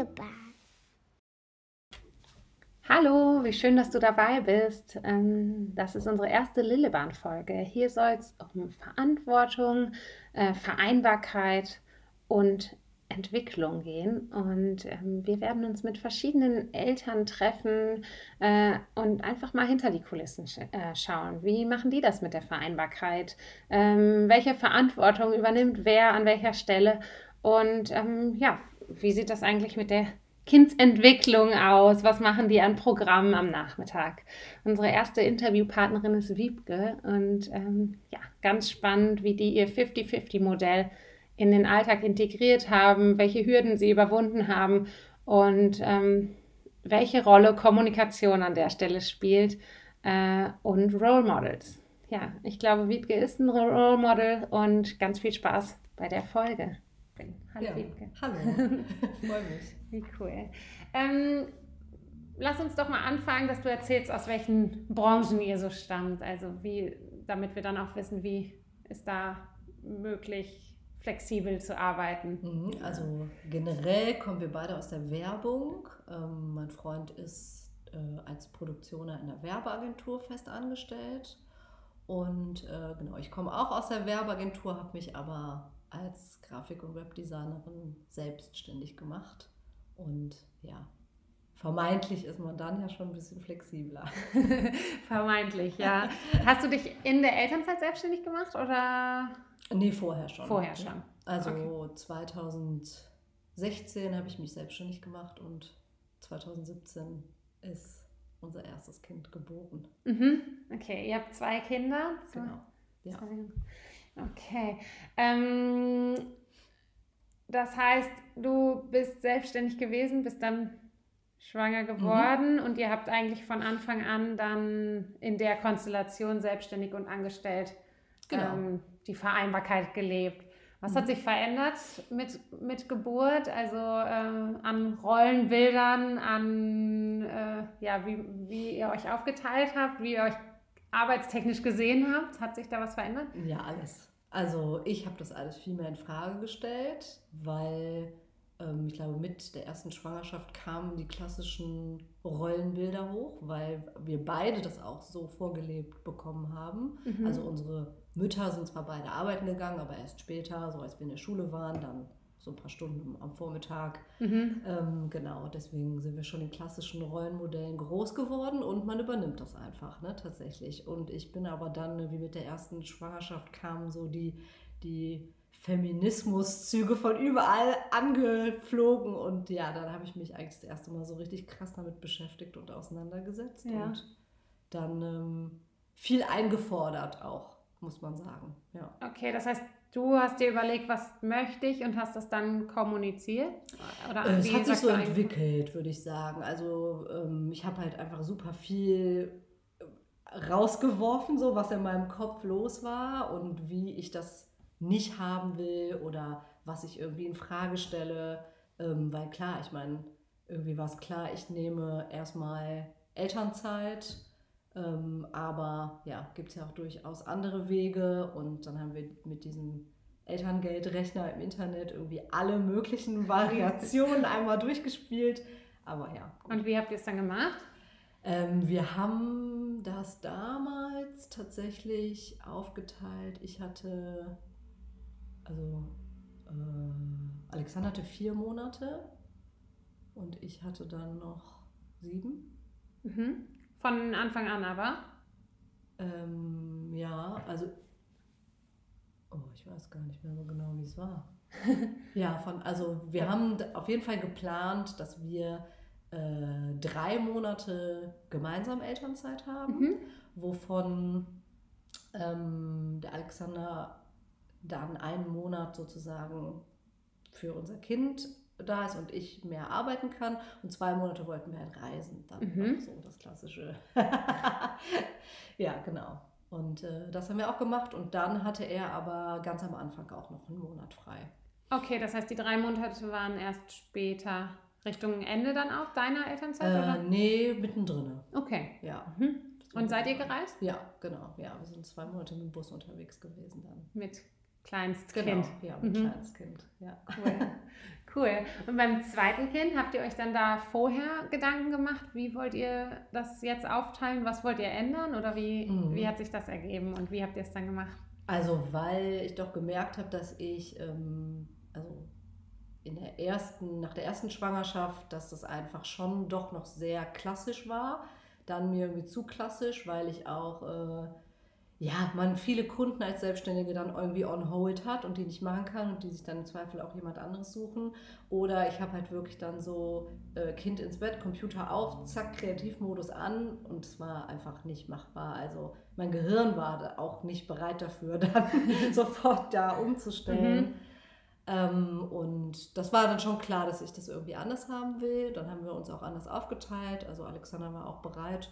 Lillebahn. Hallo, wie schön, dass du dabei bist. Ähm, das ist unsere erste Lillebahn-Folge. Hier soll es um Verantwortung, äh, Vereinbarkeit und Entwicklung gehen. Und ähm, wir werden uns mit verschiedenen Eltern treffen äh, und einfach mal hinter die Kulissen äh, schauen. Wie machen die das mit der Vereinbarkeit? Ähm, welche Verantwortung übernimmt wer an welcher Stelle? Und ähm, ja, wie sieht das eigentlich mit der Kindsentwicklung aus? Was machen die an Programmen am Nachmittag? Unsere erste Interviewpartnerin ist Wiebke und ähm, ja, ganz spannend, wie die ihr 50-50-Modell in den Alltag integriert haben, welche Hürden sie überwunden haben und ähm, welche Rolle Kommunikation an der Stelle spielt äh, und Role Models. Ja, ich glaube, Wiebke ist ein Role Model und ganz viel Spaß bei der Folge. Hallo ja, Wiebke. Hallo, freue mich. Wie cool. Ähm, lass uns doch mal anfangen, dass du erzählst, aus welchen Branchen ihr so stammt. Also wie, damit wir dann auch wissen, wie ist da möglich, flexibel zu arbeiten? Mhm, also generell kommen wir beide aus der Werbung. Ähm, mein Freund ist äh, als Produktioner in der Werbeagentur fest angestellt. Und äh, genau, ich komme auch aus der Werbeagentur, habe mich aber als Grafik- und Webdesignerin selbstständig gemacht. Und ja, vermeintlich ist man dann ja schon ein bisschen flexibler. vermeintlich, ja. Hast du dich in der Elternzeit selbstständig gemacht oder? Nee, vorher schon. Vorher schon. Also okay. 2016 habe ich mich selbstständig gemacht und 2017 ist unser erstes Kind geboren. Mhm. Okay, ihr habt zwei Kinder. Genau. Ja. Okay. Ähm, das heißt, du bist selbstständig gewesen, bist dann schwanger geworden mhm. und ihr habt eigentlich von Anfang an dann in der Konstellation selbstständig und angestellt genau. ähm, die Vereinbarkeit gelebt. Was hat mhm. sich verändert mit, mit Geburt? Also ähm, an Rollenbildern, an äh, ja, wie, wie ihr euch aufgeteilt habt, wie ihr euch arbeitstechnisch gesehen habt? Hat sich da was verändert? Ja, alles. Also ich habe das alles viel mehr in Frage gestellt, weil ähm, ich glaube, mit der ersten Schwangerschaft kamen die klassischen Rollenbilder hoch, weil wir beide das auch so vorgelebt bekommen haben. Mhm. Also unsere Mütter sind zwar beide arbeiten gegangen, aber erst später, so als wir in der Schule waren, dann so ein paar Stunden am Vormittag. Mhm. Ähm, genau, deswegen sind wir schon in klassischen Rollenmodellen groß geworden und man übernimmt das einfach, ne, tatsächlich. Und ich bin aber dann, wie mit der ersten Schwangerschaft kamen so die, die Feminismuszüge von überall angeflogen und ja, dann habe ich mich eigentlich das erste Mal so richtig krass damit beschäftigt und auseinandergesetzt ja. und dann ähm, viel eingefordert auch, muss man sagen. Ja. Okay, das heißt, du hast dir überlegt, was möchte ich und hast das dann kommuniziert? Oder äh, es hat sich so entwickelt, würde ich sagen. Also ähm, ich habe halt einfach super viel rausgeworfen, so was in meinem Kopf los war und wie ich das nicht haben will oder was ich irgendwie in Frage stelle. Ähm, weil klar, ich meine, irgendwie war es klar, ich nehme erstmal Elternzeit, ähm, aber ja, gibt es ja auch durchaus andere Wege und dann haben wir mit diesem Elterngeldrechner im Internet irgendwie alle möglichen Variationen einmal durchgespielt. Aber ja. Gut. Und wie habt ihr es dann gemacht? Ähm, wir haben das damals tatsächlich aufgeteilt. Ich hatte also äh, Alexander hatte vier Monate und ich hatte dann noch sieben. Mhm. Von Anfang an aber? Ähm, ja, also oh, ich weiß gar nicht mehr so genau, wie es war. ja, von, also wir haben auf jeden Fall geplant, dass wir äh, drei Monate gemeinsam Elternzeit haben, mhm. wovon ähm, der Alexander dann einen Monat sozusagen für unser Kind da ist und ich mehr arbeiten kann. Und zwei Monate wollten wir halt reisen. Dann mhm. so das klassische. ja, genau. Und äh, das haben wir auch gemacht. Und dann hatte er aber ganz am Anfang auch noch einen Monat frei. Okay, das heißt, die drei Monate waren erst später Richtung Ende dann auch deiner Elternzeit? Äh, oder? Nee, mittendrin. Okay. Ja. Mhm. Und seid ihr gereist? Ja, genau. Ja, wir sind zwei Monate mit dem Bus unterwegs gewesen dann. Mit Kleinstkind. Genau, ja, mit Mhm. Kleinstkind. Ja. Cool. cool. Und beim zweiten Kind habt ihr euch dann da vorher Gedanken gemacht, wie wollt ihr das jetzt aufteilen? Was wollt ihr ändern? Oder wie, Mhm. wie hat sich das ergeben und wie habt ihr es dann gemacht? Also, weil ich doch gemerkt habe, dass ich, ähm, also in der ersten, nach der ersten Schwangerschaft, dass das einfach schon doch noch sehr klassisch war. Dann mir irgendwie zu klassisch, weil ich auch, äh, ja, man viele Kunden als Selbstständige dann irgendwie on hold hat und die nicht machen kann und die sich dann im Zweifel auch jemand anderes suchen. Oder ich habe halt wirklich dann so äh, Kind ins Bett, Computer auf, zack, Kreativmodus an und es war einfach nicht machbar. Also mein Gehirn war auch nicht bereit dafür, dann sofort da umzustellen. Mhm. Ähm, und das war dann schon klar, dass ich das irgendwie anders haben will. Dann haben wir uns auch anders aufgeteilt. Also Alexander war auch bereit.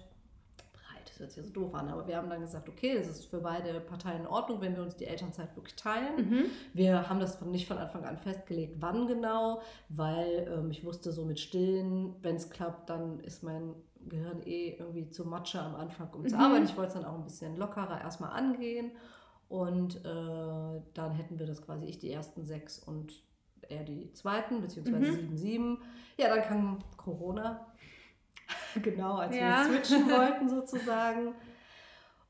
Das hört sich so doof an, aber wir haben dann gesagt, okay, das ist für beide Parteien in Ordnung, wenn wir uns die Elternzeit wirklich teilen. Mhm. Wir haben das nicht von Anfang an festgelegt, wann genau, weil ähm, ich wusste, so mit Stillen, wenn es klappt, dann ist mein Gehirn eh irgendwie zu Matsche am Anfang, um zu Mhm. arbeiten. Ich wollte es dann auch ein bisschen lockerer erstmal angehen. Und äh, dann hätten wir das quasi ich die ersten sechs und er die zweiten, beziehungsweise Mhm. sieben, sieben. Ja, dann kam Corona. Genau, als Ja. wir switchen wollten sozusagen.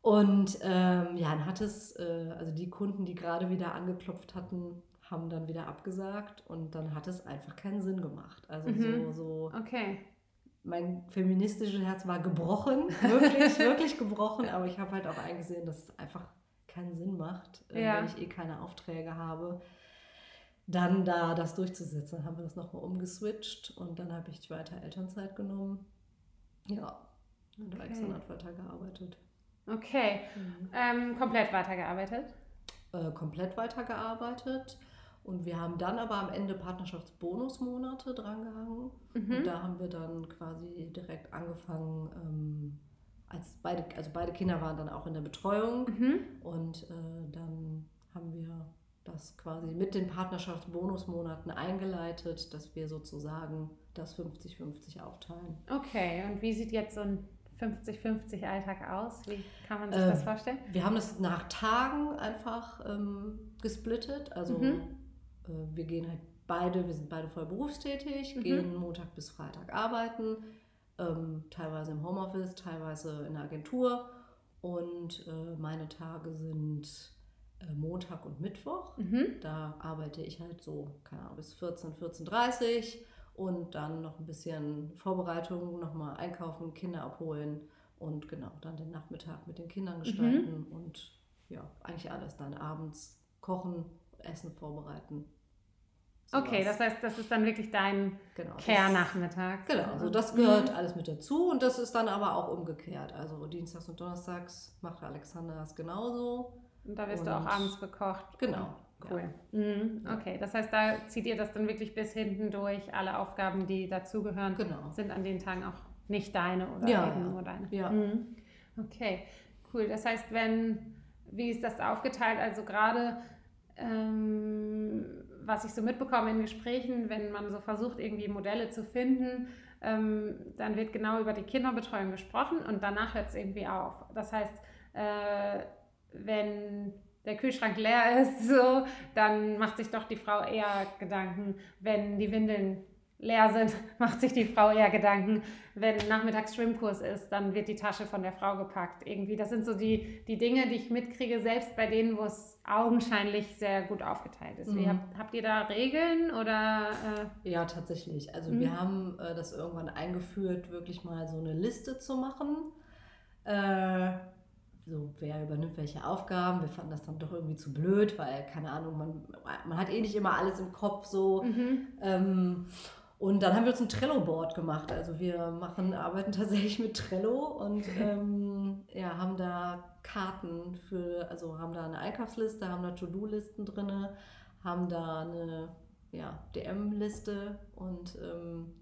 Und ähm, ja, dann hat es, äh, also die Kunden, die gerade wieder angeklopft hatten, haben dann wieder abgesagt und dann hat es einfach keinen Sinn gemacht. Also Mhm. so, so, Okay. mein feministisches Herz war gebrochen, wirklich, wirklich gebrochen, aber ich habe halt auch eingesehen, dass es einfach keinen Sinn macht, äh, Ja. wenn ich eh keine Aufträge habe, dann da das durchzusetzen. Dann haben wir das nochmal umgeswitcht und dann habe ich weiter Elternzeit genommen. Ja, und Okay. Alexander hat weiter gearbeitet. Okay. Ähm, komplett weitergearbeitet. äh, komplett weitergearbeitet. Und wir haben dann aber am Ende Partnerschaftsbonusmonate drangehangen. Mhm. Und da haben wir dann quasi direkt angefangen, ähm, als beide, also beide Kinder waren dann auch in der Betreuung. Mhm. Und äh, dann das quasi mit den Partnerschaftsbonusmonaten eingeleitet, dass wir sozusagen das 50-50 aufteilen. Okay. Und wie sieht jetzt so ein 50-50 Alltag aus? Wie kann man sich Ähm, das vorstellen? Wir haben es nach Tagen einfach ähm, gesplittet. Also Mhm. äh, wir gehen halt beide, wir sind beide voll berufstätig, Mhm. gehen Montag bis Freitag arbeiten, ähm, teilweise im Homeoffice, teilweise in der Agentur. Und äh, meine Tage sind äh, Montag und Mittwoch. Mhm. Da arbeite ich halt so, keine Ahnung, bis 14, 14.30 und dann noch ein bisschen Vorbereitung, nochmal einkaufen, Kinder abholen und genau, dann den Nachmittag mit den Kindern gestalten und ja, eigentlich alles dann abends kochen, Essen vorbereiten. Okay, sowas. das heißt, das ist dann wirklich dein genau, Care-Nachmittag. Genau, also das Mhm. gehört alles mit dazu und das ist dann aber auch umgekehrt. Also Dienstags und Donnerstags macht Alexander das genauso. Und da wirst du auch Und- abends bekocht. Genau. Cool. Mhm. Okay, das heißt, da zieht ihr das dann wirklich bis hinten durch. Alle Aufgaben, die dazugehören, Genau. sind an den Tagen auch nicht deine oder Ja, eben ja. nur deine. Ja. Mhm. Okay, cool. Das heißt, wenn, wie ist das aufgeteilt? Also gerade, ähm, was ich so mitbekomme in Gesprächen, wenn man so versucht, irgendwie Modelle zu finden, ähm, dann wird genau über die Kinderbetreuung gesprochen und danach hört es irgendwie auf. Das heißt, äh, wenn der Kühlschrank leer ist, so, dann macht sich doch die Frau eher Gedanken. Wenn die Windeln leer sind, macht sich die Frau eher Gedanken. Wenn nachmittags Schwimmkurs ist, dann wird die Tasche von der Frau gepackt. Irgendwie, das sind so die, die Dinge, die ich mitkriege, selbst bei denen, wo es augenscheinlich sehr gut aufgeteilt ist. Wie, Mhm. habt, habt ihr da Regeln oder? Äh, Ja, tatsächlich. Also Mhm. wir haben äh, das irgendwann eingeführt, wirklich mal so eine Liste zu machen. Äh, so, wer übernimmt welche Aufgaben. Wir fanden das dann doch irgendwie zu blöd, weil, keine Ahnung, man, man hat eh nicht immer alles im Kopf so. mhm. Ähm, und dann haben wir uns ein Trello-Board gemacht. Also wir machen, arbeiten tatsächlich mit Trello und ähm, ja, haben da Karten für, also haben da eine Einkaufsliste, haben da To-Do-Listen drin, haben da eine ja, DM-Liste und ähm,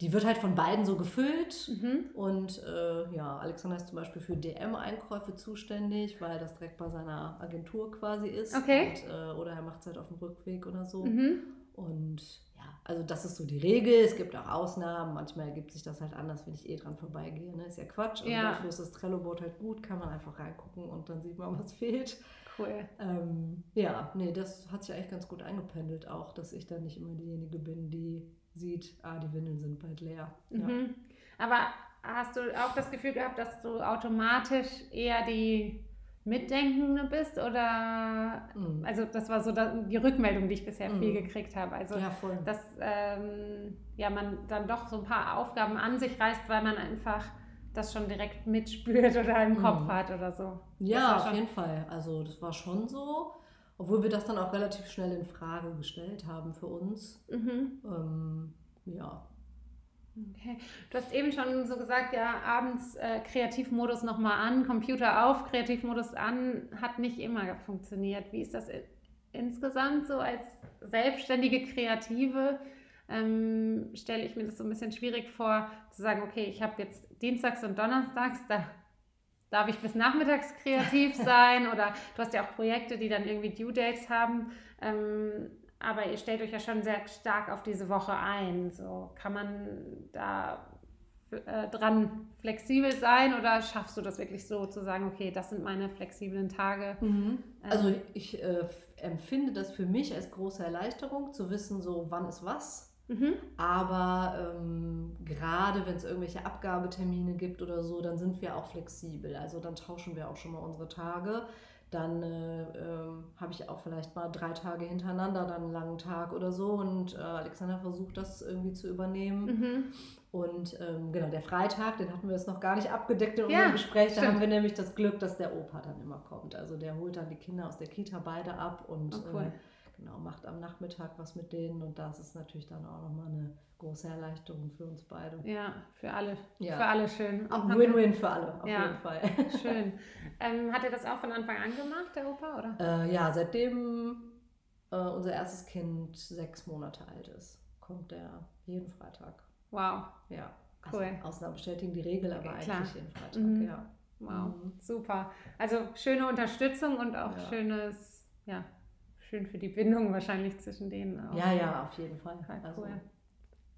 die wird halt von beiden so gefüllt. Mhm. Und äh, ja, Alexander ist zum Beispiel für DM-Einkäufe zuständig, weil das direkt bei seiner Agentur quasi ist. Okay. Und, äh, oder er macht es halt auf dem Rückweg oder so. Mhm. Und ja, Also das ist so die Regel. Es gibt auch Ausnahmen. Manchmal ergibt sich das halt anders, wenn ich eh dran vorbeigehe. Ne? Ist ja Quatsch. Also Ja. dafür ist das Trello-Board halt gut. Kann man einfach reingucken und dann sieht man, was fehlt. Cool. Ähm, ja, nee, das hat sich eigentlich ganz gut eingependelt auch, dass ich dann nicht immer diejenige bin, die sieht, ah, die Windeln sind bald leer. Ja. Mhm. Aber hast du auch das Gefühl gehabt, dass du automatisch eher die Mitdenkende bist? Oder, Mhm. also das war so die Rückmeldung, die ich bisher viel Mhm. gekriegt habe. Also, ja, voll. dass ähm, ja, man dann doch so ein paar Aufgaben an sich reißt, weil man einfach das schon direkt mitspürt oder im Mhm. Kopf hat oder so. Ja, auf jeden Fall. Also das war schon so, obwohl wir das dann auch relativ schnell in Frage gestellt haben für uns. Mhm. Ähm, ja. Okay. Du hast eben schon so gesagt, ja, abends äh, Kreativmodus nochmal an, Computer auf, Kreativmodus an, hat nicht immer funktioniert. Wie ist das i- insgesamt so als selbstständige Kreative? Ähm, stelle ich mir das so ein bisschen schwierig vor, zu sagen, okay, ich habe jetzt Dienstags und Donnerstags, da darf ich bis nachmittags kreativ sein oder du hast ja auch Projekte, die dann irgendwie Due Dates haben. Ähm, aber ihr stellt euch ja schon sehr stark auf diese Woche ein. So kann man da äh, dran flexibel sein oder schaffst du das wirklich so zu sagen, okay, das sind meine flexiblen Tage? Also ich äh, empfinde das für mich als große Erleichterung, zu wissen, so wann ist was. Mhm. Aber ähm, gerade wenn es irgendwelche Abgabetermine gibt oder so, dann sind wir auch flexibel. Also dann tauschen wir auch schon mal unsere Tage. Dann äh, ähm, habe ich auch vielleicht mal drei Tage hintereinander dann einen langen Tag oder so. Und äh, Alexander versucht das irgendwie zu übernehmen. Mhm. Und ähm, genau, der Freitag, den hatten wir jetzt noch gar nicht abgedeckt in Ja, unserem Gespräch. Da stimmt. haben wir nämlich das Glück, dass der Opa dann immer kommt. Also der holt dann die Kinder aus der Kita beide ab und Oh, cool. äh, genau, macht am Nachmittag was mit denen. Und das ist natürlich dann auch nochmal eine große Erleichterung für uns beide. Ja, für alle, Ja. für alle schön. Auch Win-Win für alle, auf Ja. jeden Fall. Schön. Ähm, hat er das auch von Anfang an gemacht, der Opa, oder? Äh, ja, seitdem äh, unser erstes Kind sechs Monate alt ist, kommt er jeden Freitag. Wow, Ja. Also Cool. Ausnahmen bestätigen die Regel, aber Klar. eigentlich jeden Freitag, Mhm. ja. wow, Mhm. super. Also schöne Unterstützung und auch Ja. schönes, ja, schön für die Bindung wahrscheinlich zwischen denen auch. Ja, ja, auf jeden Fall. Total Also, cool.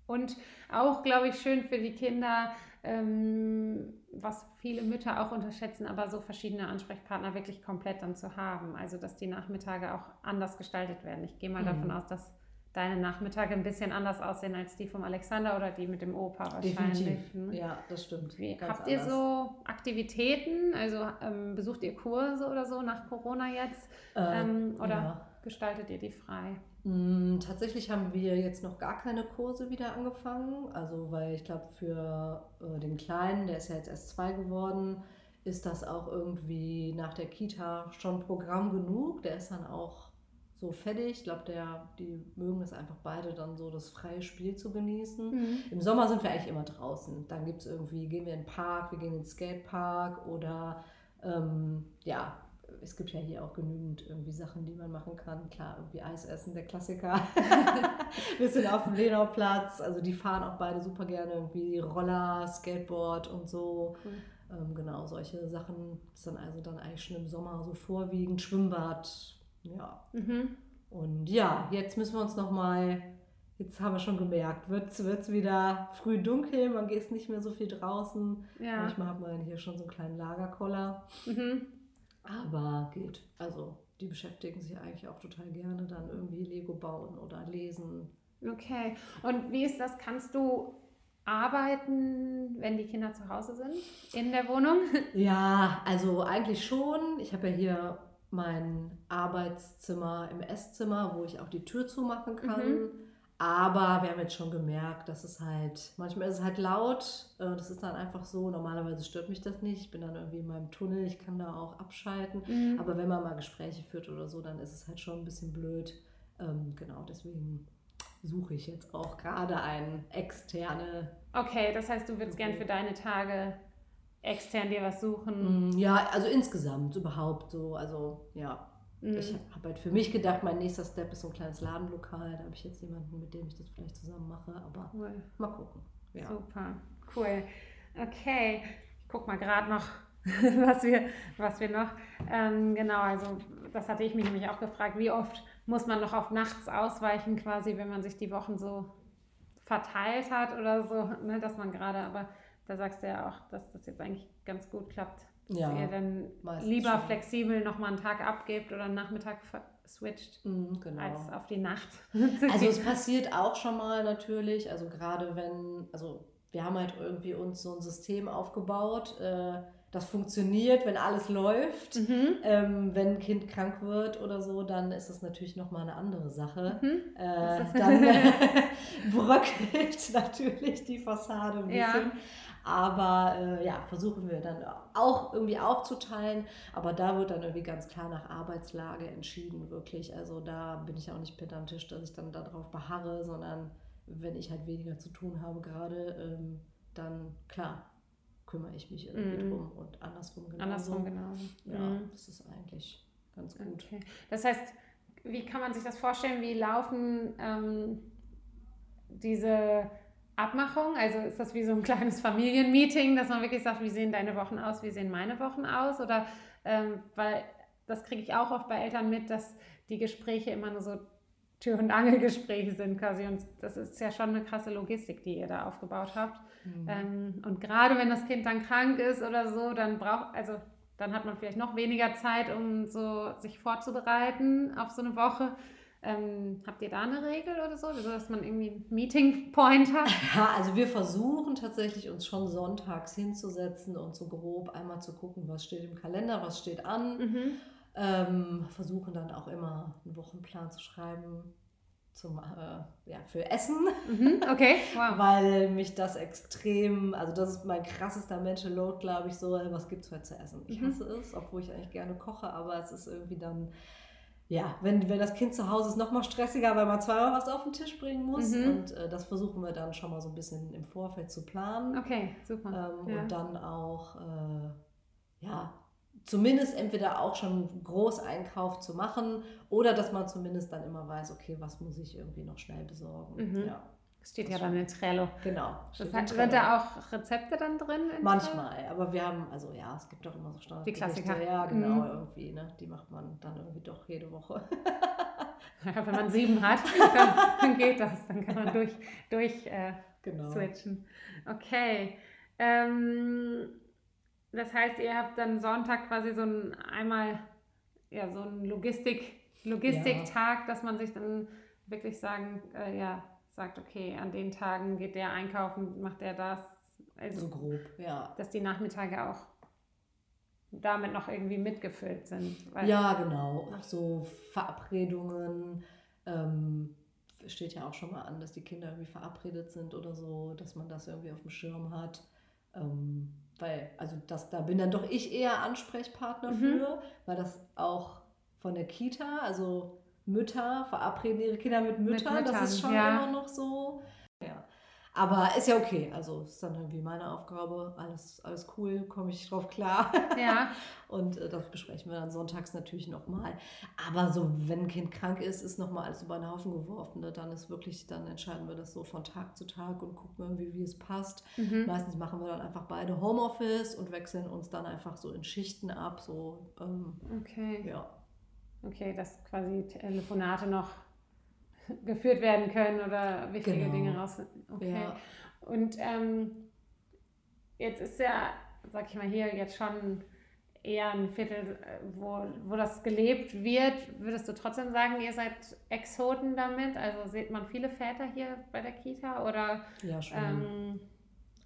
Und auch, glaube ich, schön für die Kinder, ähm, was viele Mütter auch unterschätzen, aber so verschiedene Ansprechpartner wirklich komplett dann zu haben. Also, dass die Nachmittage auch anders gestaltet werden. Ich gehe mal Mhm. davon aus, dass deine Nachmittage ein bisschen anders aussehen als die vom Alexander oder die mit dem Opa wahrscheinlich. definitiv. ne? Ja, das stimmt. Wie, habt ihr anders. so Aktivitäten? Also ähm, besucht ihr Kurse oder so nach Corona jetzt? Äh, Ähm, oder ja. Gestaltet ihr die frei? Mm, Tatsächlich haben wir jetzt noch gar keine Kurse wieder angefangen. Also, weil ich glaube, für äh, den Kleinen, der ist ja jetzt erst zwei geworden, ist das auch irgendwie nach der Kita schon Programm genug. Der ist dann auch so fertig. Ich glaube, die mögen es einfach beide dann so, das freie Spiel zu genießen. Im Sommer sind wir eigentlich immer draußen. Dann gibt es irgendwie, gehen wir in den Park, wir gehen in den Skatepark oder ähm, ja, es gibt ja hier auch genügend irgendwie Sachen, die man machen kann. Klar, irgendwie Eis essen, der Klassiker. wir sind auf dem Lenauplatz. Also die fahren auch beide super gerne irgendwie Roller, Skateboard und so. Cool. Ähm, genau, solche Sachen ist dann also dann eigentlich schon im Sommer so vorwiegend. Schwimmbad, ja. Mhm. Und ja, jetzt müssen wir uns nochmal, jetzt haben wir schon gemerkt, wird es wieder früh dunkel, man geht nicht mehr so viel draußen. Ja. Manchmal hat man hier schon so einen kleinen Lagerkoller, Mhm. Aber geht. Also die beschäftigen sich eigentlich auch total gerne dann irgendwie Lego bauen oder lesen. Okay. Und wie ist das? Kannst du arbeiten, wenn die Kinder zu Hause sind? In der Wohnung? Ja, also eigentlich schon. Ich habe ja hier mein Arbeitszimmer im Esszimmer, wo ich auch die Tür zumachen kann. Mhm. Aber wir haben jetzt schon gemerkt, dass es halt, manchmal ist es halt laut. äh, Das ist dann einfach so. Normalerweise stört mich das nicht. Ich bin dann irgendwie in meinem Tunnel, ich kann da auch abschalten. Mhm. Aber wenn man mal Gespräche führt oder so, dann ist es halt schon ein bisschen blöd. Ähm, genau, deswegen suche ich jetzt auch gerade eine externe. Okay, das heißt, du würdest gern Okay. für deine Tage extern dir was suchen. Mm, Ja, also insgesamt überhaupt so. Also ja, Mhm. Ich habe halt für mich gedacht, mein nächster Step ist so ein kleines Ladenlokal. Da habe ich jetzt jemanden, mit dem ich das vielleicht zusammen mache. Aber Cool. mal gucken. Ja. Super, cool. Okay, ich guck mal gerade noch, was wir, was wir noch. Ähm, genau, also das hatte ich mich nämlich auch gefragt, wie oft muss man noch auf nachts ausweichen, quasi, wenn man sich die Wochen so verteilt hat oder so, ne, dass man gerade, aber da sagst du ja auch, dass das jetzt eigentlich ganz gut klappt. Dass Ja, ihr dann lieber schon. flexibel nochmal einen Tag abgebt oder einen Nachmittag switcht, Mhm, genau. als auf die Nacht. Also es passiert auch schon mal natürlich, also gerade wenn, also wir haben halt irgendwie uns so ein System aufgebaut, äh, das funktioniert, wenn alles läuft. mhm. Ähm, wenn ein Kind krank wird oder so, dann ist das natürlich nochmal eine andere Sache. Mhm. Äh, dann bröckelt natürlich die Fassade ein Ja. Aber äh, ja, versuchen wir dann auch irgendwie aufzuteilen. Aber da wird dann irgendwie ganz klar nach Arbeitslage entschieden, wirklich. Also da bin ich auch nicht pedantisch, dass ich dann darauf beharre, sondern wenn ich halt weniger zu tun habe gerade, ähm, dann klar kümmere ich mich irgendwie Mhm. drum und andersrum genauso. Andersrum genauso. Ja, Mhm. das ist eigentlich ganz gut. Okay. Das heißt, wie kann man sich das vorstellen? Wie laufen ähm, diese Abmachungen? Also ist das wie so ein kleines Familienmeeting, dass man wirklich sagt, wie sehen deine Wochen aus, wie sehen meine Wochen aus? Oder ähm, weil das kriege ich auch oft bei Eltern mit, dass die Gespräche immer nur so Tür- und Angelgespräche sind quasi. Und das ist ja schon eine krasse Logistik, die ihr da aufgebaut habt. Mhm. Ähm, und gerade wenn das Kind dann krank ist oder so, dann braucht, also dann hat man vielleicht noch weniger Zeit, um so sich vorzubereiten auf so eine Woche. Ähm, habt ihr da eine Regel oder so, dass man irgendwie einen Meeting Point hat? Ja, also wir versuchen tatsächlich uns schon sonntags hinzusetzen und so grob einmal zu gucken, was steht im Kalender, was steht an. Mhm. Ähm, versuchen dann auch immer einen Wochenplan zu schreiben zum, äh, ja, für Essen, Mhm. Okay, wow. weil mich das extrem, also das ist mein krassester Mental Load, glaube ich, so, was gibt es heute zu essen? Ich Mhm. hasse es, obwohl ich eigentlich gerne koche, aber es ist irgendwie dann, ja, wenn, wenn das Kind zu Hause ist, noch mal stressiger, weil man zweimal was auf den Tisch bringen muss Mhm. und äh, das versuchen wir dann schon mal so ein bisschen im Vorfeld zu planen. Okay, super. Ähm, ja. Und dann auch, äh, ja, zumindest entweder auch schon einen Großeinkauf zu machen oder dass man zumindest dann immer weiß, okay, was muss ich irgendwie noch schnell besorgen. Mhm. Ja, steht ja dann in Trello. genau. Das hat, im sind Trello. da auch Rezepte dann drin? in Trello? Manchmal, aber wir haben, also ja, es gibt auch immer so Standard. Die Klassiker. Ja, genau, Mhm. irgendwie, ne? Die macht man dann irgendwie doch jede Woche. Ja, wenn man sieben hat, dann, dann geht das. Dann kann man durch, durch äh, genau. switchen. Okay. Ähm, das heißt, ihr habt dann Sonntag quasi so ein einmal ja so ein Logistik Logistiktag, dass man sich dann wirklich sagen äh, ja sagt okay an den Tagen geht der einkaufen macht der das also So grob, ja. dass die Nachmittage auch damit noch irgendwie mitgefüllt sind Ja, genau. Auch so Verabredungen. Ähm, steht ja auch schon mal an, dass die Kinder irgendwie verabredet sind oder so, dass man das irgendwie auf dem Schirm hat. Ähm, weil, also das, da bin dann doch ich eher Ansprechpartner Mhm. für, weil das auch von der Kita, also Mütter verabreden ihre Kinder mit Müttern, das ist Müttern, schon ja. immer noch so. Ja. Aber ist ja okay, also ist dann irgendwie meine Aufgabe, alles, alles cool, komme ich drauf klar. ja Und äh, das besprechen wir dann sonntags natürlich nochmal. Aber so, wenn ein Kind krank ist, ist nochmal alles über den Haufen geworfen. Ne? Dann ist wirklich, dann entscheiden wir das so von Tag zu Tag und gucken irgendwie, wie es passt. mhm. Meistens machen wir dann einfach beide Homeoffice und wechseln uns dann einfach so in Schichten ab. So, ähm, okay ja. Okay, dass quasi Telefonate noch geführt werden können oder wichtige Genau. Dinge raus. Okay. Ja. Und ähm, jetzt ist ja, sag ich mal, hier jetzt schon eher ein Viertel, äh, wo, wo das gelebt wird. Würdest du trotzdem sagen, ihr seid Exoten damit? Also sieht man viele Väter hier bei der Kita oder Ja, schon. ähm,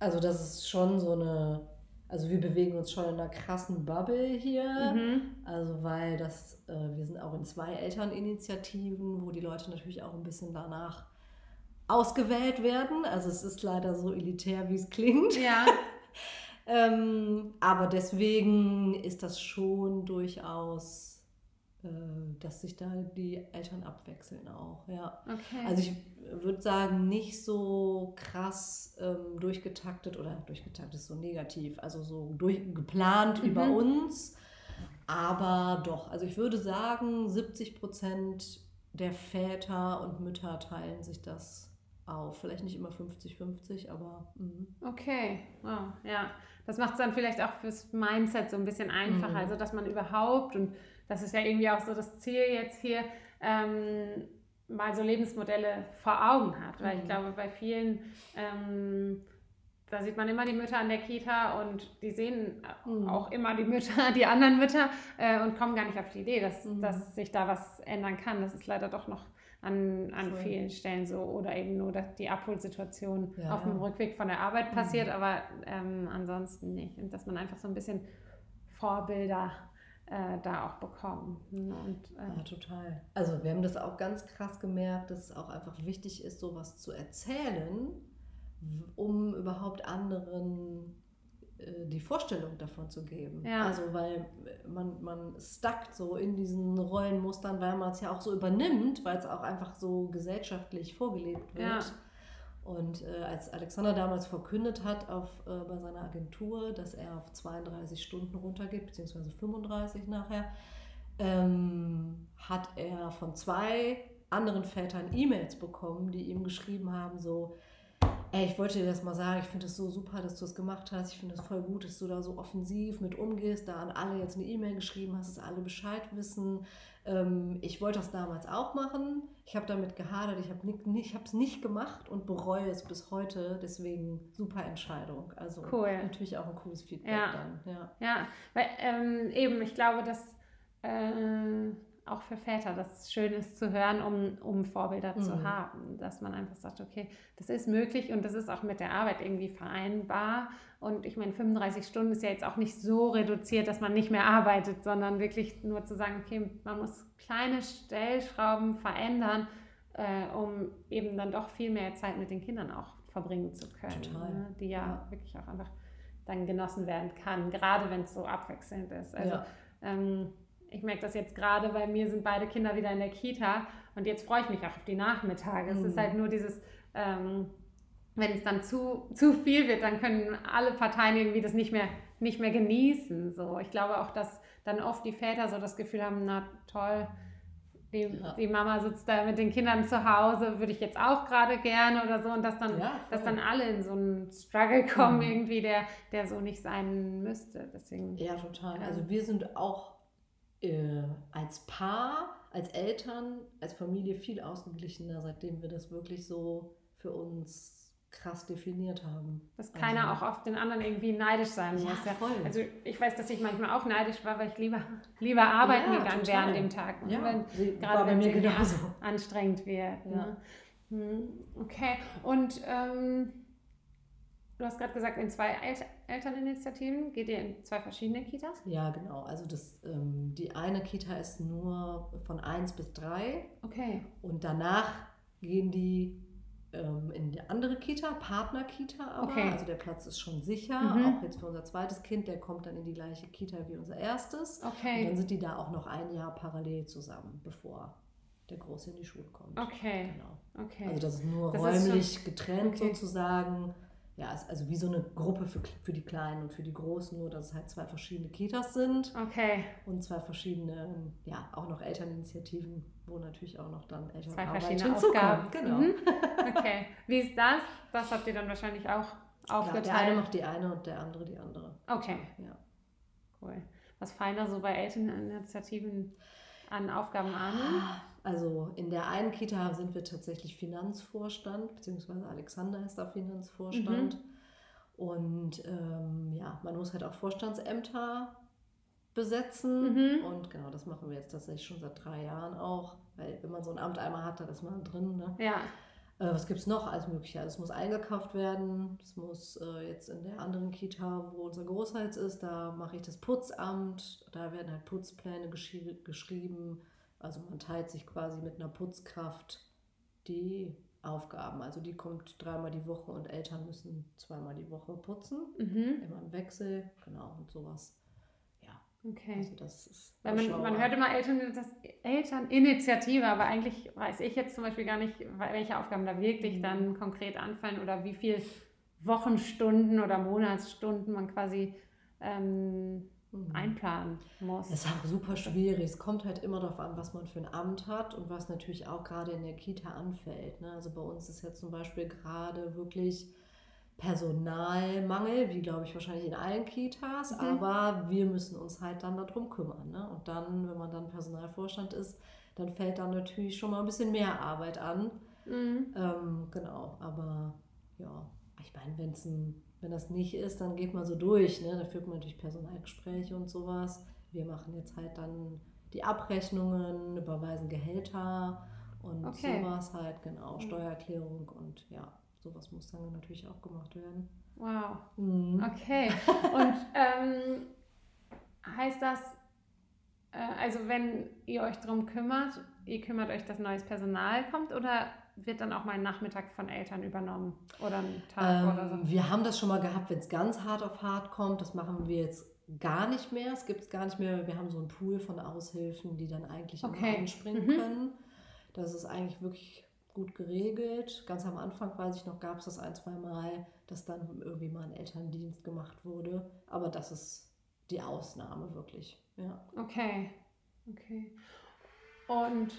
also das ist schon so eine, also wir bewegen uns schon in einer krassen Bubble hier. mhm. Also weil das, äh, wir sind auch in zwei Elterninitiativen, wo die Leute natürlich auch ein bisschen danach ausgewählt werden. Also es ist leider so elitär, wie es klingt. ja, Ähm, aber deswegen ist das schon durchaus, dass sich da die Eltern abwechseln auch, ja. okay. Also ich würde sagen, nicht so krass ähm, durchgetaktet oder durchgetaktet ist so negativ, also so durch, geplant wie bei Mhm. uns. Aber doch, also ich würde sagen, 70 Prozent der Väter und Mütter teilen sich das auf. Vielleicht nicht immer 50-50, aber mhm. Okay, wow, ja. Das macht es dann vielleicht auch fürs Mindset so ein bisschen einfacher. Mhm. Also, dass man überhaupt, und das ist ja irgendwie auch so das Ziel jetzt hier, ähm, mal so Lebensmodelle vor Augen hat. Weil mhm. ich glaube, bei vielen, ähm, da sieht man immer die Mütter an der Kita und die sehen mhm. auch immer die Mütter, die anderen Mütter äh, und kommen gar nicht auf die Idee, dass, mhm. dass sich da was ändern kann. Das ist leider doch noch an, an cool. vielen Stellen so oder eben nur dass die Abholsituation ja, auf dem Rückweg von der Arbeit mhm. passiert, aber ähm, ansonsten nicht. Und dass man einfach so ein bisschen Vorbilder äh, da auch bekommen. Ne? Und, äh, ja, total. Also wir haben das auch ganz krass gemerkt, dass es auch einfach wichtig ist, sowas zu erzählen, um überhaupt anderen äh, die Vorstellung davon zu geben. Ja. Also weil man, man stackt so in diesen Rollenmustern, weil man es ja auch so übernimmt, weil es auch einfach so gesellschaftlich vorgelebt wird. Ja. Und äh, als Alexander damals verkündet hat auf, äh, bei seiner Agentur, dass er auf 32 Stunden runtergeht, beziehungsweise 35 nachher, ähm, hat er von zwei anderen Vätern E-Mails bekommen, die ihm geschrieben haben, so, ey, ich wollte dir das mal sagen, ich finde es so super, dass du es gemacht hast. Ich finde es voll gut, dass du da so offensiv mit umgehst, da an alle jetzt eine E-Mail geschrieben hast, dass alle Bescheid wissen. Ähm, ich wollte das damals auch machen. Ich habe damit gehadert, ich habe es nicht gemacht und bereue es bis heute. Deswegen super Entscheidung. Also cool. natürlich auch ein cooles Feedback ja. dann. Ja, ja weil ähm, eben, ich glaube, dass. Äh, auch für Väter das schön ist zu hören, um, um Vorbilder mhm. zu haben, dass man einfach sagt, okay, das ist möglich und das ist auch mit der Arbeit irgendwie vereinbar. Und ich meine, 35 Stunden ist ja jetzt auch nicht so reduziert, dass man nicht mehr arbeitet, sondern wirklich nur zu sagen, okay, man muss kleine Stellschrauben verändern, äh, um eben dann doch viel mehr Zeit mit den Kindern auch verbringen zu können, ne? die ja, ja, wirklich auch einfach dann genossen werden kann, gerade wenn es so abwechselnd ist. Also ja. ähm, ich merke das jetzt gerade, bei mir sind beide Kinder wieder in der Kita und jetzt freue ich mich auch auf die Nachmittage. Mhm. Es ist mhm. halt nur dieses, ähm, wenn es dann zu, zu viel wird, dann können alle Parteien irgendwie das nicht mehr, nicht mehr genießen. So. Ich glaube auch, dass dann oft die Väter so das Gefühl haben, na toll, die, ja. die Mama sitzt da mit den Kindern zu Hause, würde ich jetzt auch gerade gerne oder so. Und dass dann, ja, dass dann alle in so einen Struggle kommen, mhm. irgendwie, der, der so nicht sein müsste. Deswegen, ja, total. Also wir sind auch äh, als Paar, als Eltern, als Familie viel ausgeglichener, seitdem wir das wirklich so für uns krass definiert haben. Dass keiner also, auch auf den anderen irgendwie neidisch sein ja, muss. Ja. Voll. Also ich weiß, dass ich manchmal auch neidisch war, weil ich lieber, lieber arbeiten ja, gegangen wäre an dem Tag. Ja, wenn, gerade wenn es genauso. anstrengend wird. Ne? Hm, okay. Und ähm, Du hast gerade gesagt, in zwei Elterninitiativen geht ihr in zwei verschiedene Kitas? Ja, genau. Also das, ähm, die eine Kita ist nur von 1 bis 3. Okay. Und danach gehen die ähm, in die andere Kita, Partner-Kita aber. Okay. Also der Platz ist schon sicher. Mhm. Auch jetzt für unser zweites Kind, der kommt dann in die gleiche Kita wie unser erstes. Okay. Und dann sind die da auch noch ein Jahr parallel zusammen, bevor der Große in die Schule kommt. Okay. Genau. okay. Also das ist nur das räumlich ist schon... getrennt okay. sozusagen ja, also wie so eine Gruppe für, für die Kleinen und für die Großen, nur dass es halt zwei verschiedene Kitas sind. Okay. Und zwei verschiedene, ja, auch noch Elterninitiativen, wo natürlich auch noch dann Elternarbeit Zwei verschiedene Aufgaben. Genau. Mhm. Okay. Wie ist das? Das habt ihr dann wahrscheinlich auch aufgeteilt. Ja, der eine macht die eine und der andere die andere. Okay. Ja. Cool. Was fallen da so bei Elterninitiativen an Aufgaben an? Also in der einen Kita sind wir tatsächlich Finanzvorstand, beziehungsweise Alexander ist da Finanzvorstand. Mhm. Und ähm, ja, man muss halt auch Vorstandsämter besetzen. Mhm. Und genau, das machen wir jetzt tatsächlich schon seit drei Jahren auch. Weil wenn man so ein Amt einmal hat, dann ist man drin. Ne? Ja. Äh, was gibt es noch als Mögliche? Also es muss eingekauft werden. Es muss äh, jetzt in der anderen Kita, wo unser Großhals ist, da mache ich das Putzamt. Da werden halt Putzpläne geschrieben also man teilt sich quasi mit einer Putzkraft die Aufgaben. Also die kommt dreimal die Woche und Eltern müssen zweimal die Woche putzen. Mhm. Immer im Wechsel, genau, und sowas. Ja. Okay. Also das ist Weil man, man hört immer Eltern, das Elterninitiative, aber eigentlich weiß ich jetzt zum Beispiel gar nicht, welche Aufgaben da wirklich mhm. dann konkret anfallen oder wie viele Wochenstunden oder Monatsstunden man quasi ähm. Einplanen muss. Das ist auch super schwierig. Es kommt halt immer darauf an, was man für ein Amt hat und was natürlich auch gerade in der Kita anfällt. Ne? Also bei uns ist ja zum Beispiel gerade wirklich Personalmangel, wie glaube ich wahrscheinlich in allen Kitas, mhm. aber wir müssen uns halt dann darum kümmern. Ne? Und dann, wenn man dann Personalvorstand ist, dann fällt dann natürlich schon mal ein bisschen mehr Arbeit an. Mhm. Ähm, genau, aber ja, ich meine, wenn das nicht ist, dann geht man so durch. Ne? Da führt man natürlich Personalgespräche und sowas. Wir machen jetzt halt dann die Abrechnungen, überweisen Gehälter und okay. sowas halt, genau, Steuererklärung und ja, sowas muss dann natürlich auch gemacht werden. Wow. Mhm. Okay. Und ähm, heißt das, äh, also wenn ihr euch darum kümmert, ihr kümmert euch, dass neues Personal kommt oder wird dann auch mal ein Nachmittag von Eltern übernommen oder ein Tag ähm, oder so? Wir haben das schon mal gehabt, wenn es ganz hart auf hart kommt. Das machen wir jetzt gar nicht mehr. Es gibt es gar nicht mehr. Wir haben so einen Pool von Aushilfen, die dann eigentlich okay. einspringen mhm. können. Das ist eigentlich wirklich gut geregelt. Ganz am Anfang, weiß ich noch, gab es das ein, zwei Mal, dass dann irgendwie mal ein Elterndienst gemacht wurde. Aber das ist die Ausnahme wirklich. Ja. Okay. Okay. Und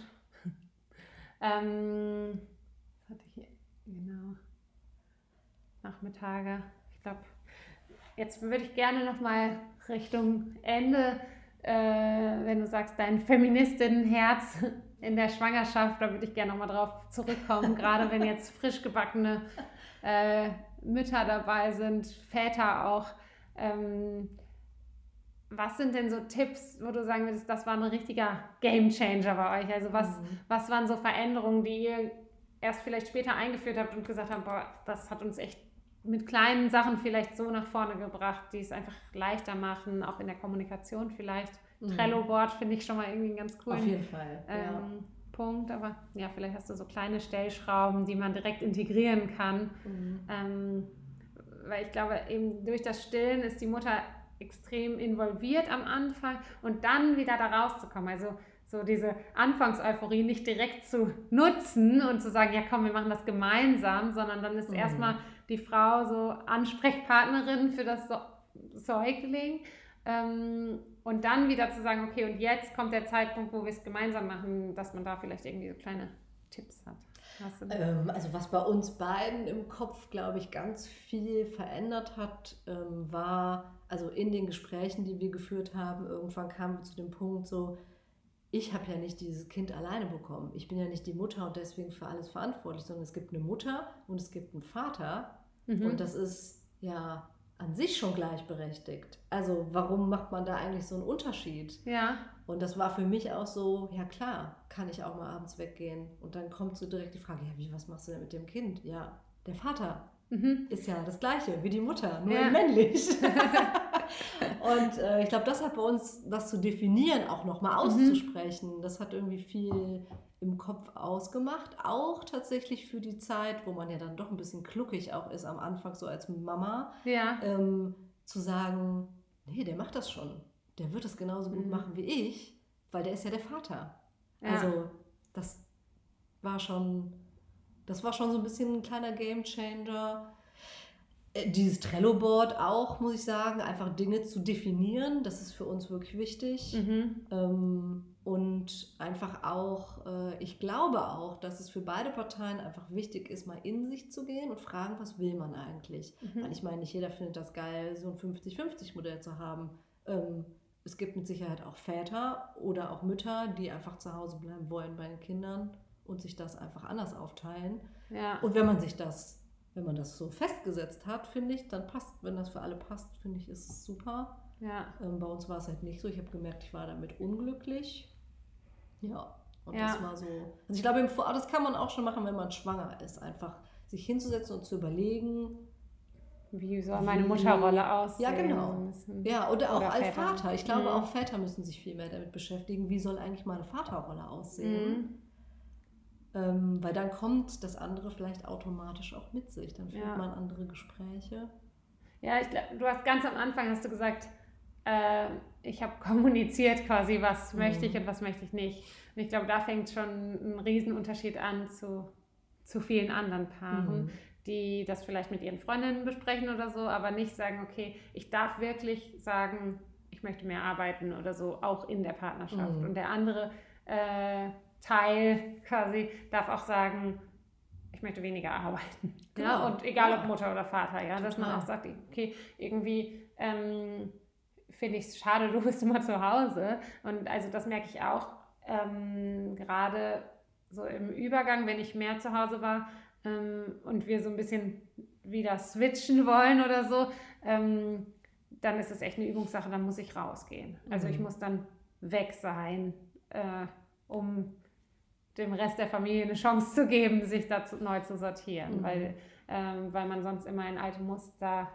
ähm, was hatte ich hier? Genau. Nachmittage. Ich glaube, jetzt würde ich gerne noch mal Richtung Ende, äh, wenn du sagst, dein Feministinnenherz in der Schwangerschaft, da würde ich gerne noch mal drauf zurückkommen, gerade wenn jetzt frisch gebackene äh, Mütter dabei sind, Väter auch. Ähm, was sind denn so Tipps, wo du sagen würdest, das war ein richtiger Gamechanger bei euch? Also was, mhm. was waren so Veränderungen, die ihr erst vielleicht später eingeführt habt und gesagt habt, boah, das hat uns echt mit kleinen Sachen vielleicht so nach vorne gebracht, die es einfach leichter machen, auch in der Kommunikation vielleicht. Mhm. Trello-Board finde ich schon mal irgendwie ganz cool. Auf jeden Fall. Ähm, ja. Punkt, aber ja, vielleicht hast du so kleine Stellschrauben, die man direkt integrieren kann. Mhm. Ähm, weil ich glaube, eben durch das Stillen ist die Mutter extrem involviert am Anfang und dann wieder da rauszukommen. Also so diese Anfangseuphorie nicht direkt zu nutzen und zu sagen, ja komm, wir machen das gemeinsam, sondern dann ist mhm. erstmal die Frau so Ansprechpartnerin für das Säugling. Ähm, und dann wieder zu sagen, okay, und jetzt kommt der Zeitpunkt, wo wir es gemeinsam machen, dass man da vielleicht irgendwie so kleine Tipps hat. Ähm, also was bei uns beiden im Kopf, glaube ich, ganz viel verändert hat, ähm, war, also in den Gesprächen, die wir geführt haben, irgendwann kamen wir zu dem Punkt so, ich habe ja nicht dieses Kind alleine bekommen. Ich bin ja nicht die Mutter und deswegen für alles verantwortlich, sondern es gibt eine Mutter und es gibt einen Vater. Mhm. Und das ist ja an sich schon gleichberechtigt. Also warum macht man da eigentlich so einen Unterschied? Ja. Und das war für mich auch so, ja klar, kann ich auch mal abends weggehen. Und dann kommt so direkt die Frage, ja, wie, was machst du denn mit dem Kind? Ja, der Vater mhm. ist ja das gleiche wie die Mutter, nur ja. männlich. und äh, ich glaube, das hat bei uns, das zu definieren, auch nochmal mhm. auszusprechen, mhm. das hat irgendwie viel im Kopf ausgemacht. Auch tatsächlich für die Zeit, wo man ja dann doch ein bisschen kluckig auch ist am Anfang, so als Mama, ja. ähm, zu sagen, nee, der macht das schon. Der wird es genauso gut mhm. machen wie ich, weil der ist ja der Vater. Ja. Also das war schon, das war schon so ein bisschen ein kleiner Gamechanger. Äh, dieses Trello-Board auch, muss ich sagen, einfach Dinge zu definieren, das ist für uns wirklich wichtig. Mhm. Ähm, und einfach auch, äh, ich glaube auch, dass es für beide Parteien einfach wichtig ist, mal in sich zu gehen und fragen, was will man eigentlich? Mhm. Weil ich meine, nicht jeder findet das geil, so ein 50-50-Modell zu haben. Ähm, es gibt mit Sicherheit auch Väter oder auch Mütter, die einfach zu Hause bleiben wollen bei den Kindern und sich das einfach anders aufteilen. Ja. Und wenn man sich das, wenn man das so festgesetzt hat, finde ich, dann passt, wenn das für alle passt, finde ich, ist es super. Ja. Ähm, bei uns war es halt nicht so. Ich habe gemerkt, ich war damit unglücklich. Ja, und ja. das war so. Also ich glaube, das kann man auch schon machen, wenn man schwanger ist. Einfach sich hinzusetzen und zu überlegen, wie soll meine Mutterrolle aussehen? Ja, genau. Ja, oder auch oder als Väter. Vater. Ich glaube, mhm. auch Väter müssen sich viel mehr damit beschäftigen, wie soll eigentlich meine Vaterrolle aussehen. Mhm. Ähm, weil dann kommt das andere vielleicht automatisch auch mit sich. Dann führt ja. man andere Gespräche. Ja, ich, du hast ganz am Anfang hast du gesagt, äh, ich habe kommuniziert quasi, was mhm. möchte ich und was möchte ich nicht. Und ich glaube, da fängt schon ein Riesenunterschied an zu, zu vielen anderen Paaren, mhm. die das vielleicht mit ihren Freundinnen besprechen oder so, aber nicht sagen, okay, ich darf wirklich sagen, ich möchte mehr arbeiten oder so, auch in der Partnerschaft. Mhm. Und der andere äh, Teil quasi darf auch sagen, ich möchte weniger arbeiten. Genau. Ja, und egal ob. Mutter oder Vater, ja, dass man Total. auch sagt, okay, irgendwie ähm, finde ich es schade, du bist immer zu Hause. Und also das merke ich auch ähm, gerade so im Übergang, wenn ich mehr zu Hause war ähm, und wir so ein bisschen wieder switchen wollen oder so, ähm, dann ist es echt eine Übungssache, dann muss ich rausgehen. Also ich Mhm. muss dann weg sein, äh, um dem Rest der Familie eine Chance zu geben, sich dazu neu zu sortieren, Mhm. weil, ähm, weil man sonst immer in alte Muster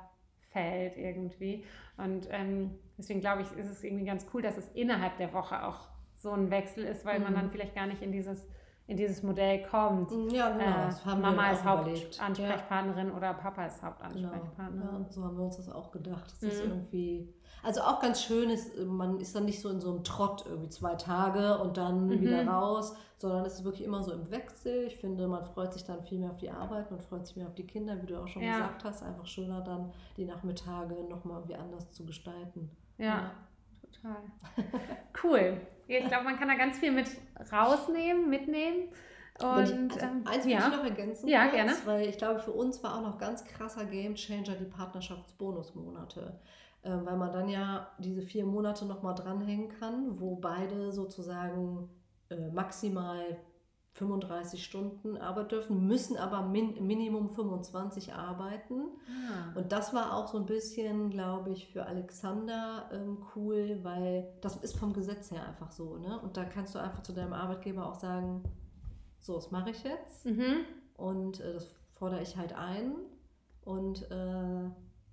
fällt irgendwie. Und ähm, deswegen glaube ich, ist es irgendwie ganz cool, dass es innerhalb der Woche auch so ein Wechsel ist, weil man Mhm. dann vielleicht gar nicht in dieses, in dieses Modell kommt. Ja, genau. Äh, Mama ist. Hauptansprechpartnerin oder Papa ist Genau. Hauptansprechpartnerin. Ja, so haben wir uns das auch gedacht. Das ist Mhm. irgendwie. Also auch ganz schön ist, man ist dann nicht so in so einem Trott irgendwie zwei Tage und dann Mhm. wieder raus, sondern es ist wirklich immer so im Wechsel. Ich finde, man freut sich dann viel mehr auf die Arbeit, man freut sich mehr auf die Kinder, wie du auch schon Ja. gesagt hast. Einfach schöner dann die Nachmittage nochmal irgendwie anders zu gestalten. Ja, total. Cool. Ich glaube, man kann da ganz viel mit rausnehmen, mitnehmen. Wenn ich, Und also ähm, eins will ja. ich noch ergänzen, Ja, kurz, gerne. weil ich glaube, für uns war auch noch ganz krasser Gamechanger die Partnerschaftsbonusmonate. Ähm, weil man dann ja diese vier Monate nochmal dranhängen kann, wo beide sozusagen äh, maximal 35 Stunden arbeiten dürfen, müssen aber min Minimum 25 arbeiten. Ah, Und das war auch so ein bisschen, glaube ich, für Alexander ähm, cool, weil das ist vom Gesetz her einfach so. Ne? Und da kannst du einfach zu deinem Arbeitgeber auch sagen, so, das mache ich jetzt. mhm. Und äh, das fordere ich halt ein. Und äh,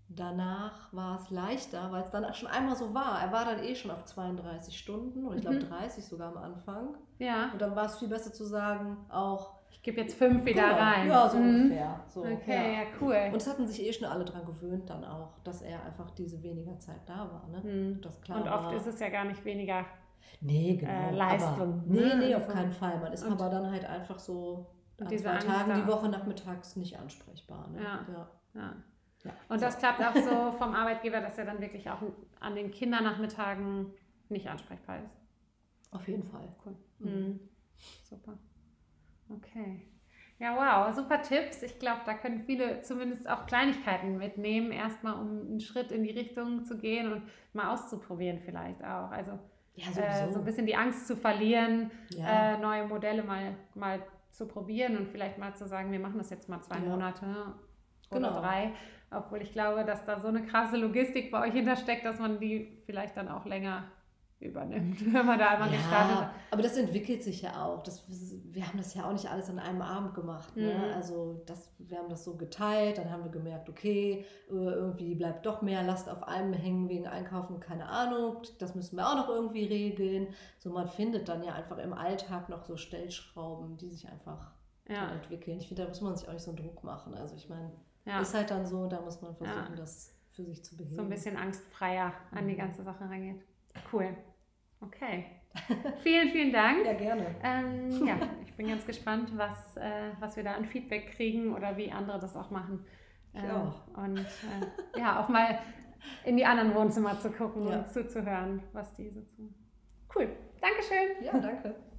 danach war es leichter, weil es dann schon einmal so war. Er war dann eh schon auf 32 Stunden oder ich glaube Mhm. 30 sogar am Anfang. Ja, Und dann war es viel besser zu sagen, auch ich gebe jetzt fünf wieder Genau, rein. Ja, so Mhm. ungefähr. So, Okay, ja. ja, cool. Und es hatten sich eh schon alle dran gewöhnt dann auch, dass er einfach diese weniger Zeit da war. Ne? Mhm. Das klar Und oft war, ist es ja gar nicht weniger. nee, genau, äh, Leistung, Aber, nee, ne? nee, auf keinen Fall. Man ist und- aber dann halt einfach so an zwei Angst Tagen die. Woche nachmittags nicht ansprechbar. Ne? Ja. Ja. Ja. Ja. Und das klappt auch so vom Arbeitgeber, dass er dann wirklich auch an den Kindernachmittagen nicht ansprechbar ist. Auf jeden Fall. Cool. Mhm. Mhm. Super. Okay. Ja, wow, super Tipps. Ich glaube, da können viele zumindest auch Kleinigkeiten mitnehmen, erstmal um einen Schritt in die Richtung zu gehen und mal auszuprobieren vielleicht auch. Also Ja, äh, so ein bisschen die Angst zu verlieren, ja. äh, neue Modelle mal, mal zu probieren und vielleicht mal zu sagen, wir machen das jetzt mal zwei Ja. Monate oder Genau. drei. Obwohl ich glaube, dass da so eine krasse Logistik bei euch hintersteckt, dass man die vielleicht dann auch länger übernimmt, wenn man da einmal gestartet ja, hat. aber das entwickelt sich ja auch. Das, wir haben das ja auch nicht alles an einem Abend gemacht. Ne? Mhm. Also das, wir haben das so geteilt, dann haben wir gemerkt, okay, äh, irgendwie bleibt doch mehr Last auf einem hängen wegen Einkaufen, keine Ahnung. Das müssen wir auch noch irgendwie regeln. So man findet dann ja einfach im Alltag noch so Stellschrauben, die sich einfach Ja, entwickeln. Ich finde, da muss man sich auch nicht so einen Druck machen. Also ich meine, ja. ist halt dann so, da muss man versuchen, Ja. das für sich zu beheben. so ein bisschen angstfreier an die Mhm. ganze Sache rangeht. Cool. Okay. vielen, vielen Dank. Ja, gerne. Ähm, ja, ich bin ganz gespannt, was, äh, was wir da an Feedback kriegen oder wie andere das auch machen. Ich Ähm, auch. Und äh, ja, auch mal in die anderen Wohnzimmer zu gucken Ja. und zuzuhören, was die so tun. Cool. Dankeschön. Ja, danke.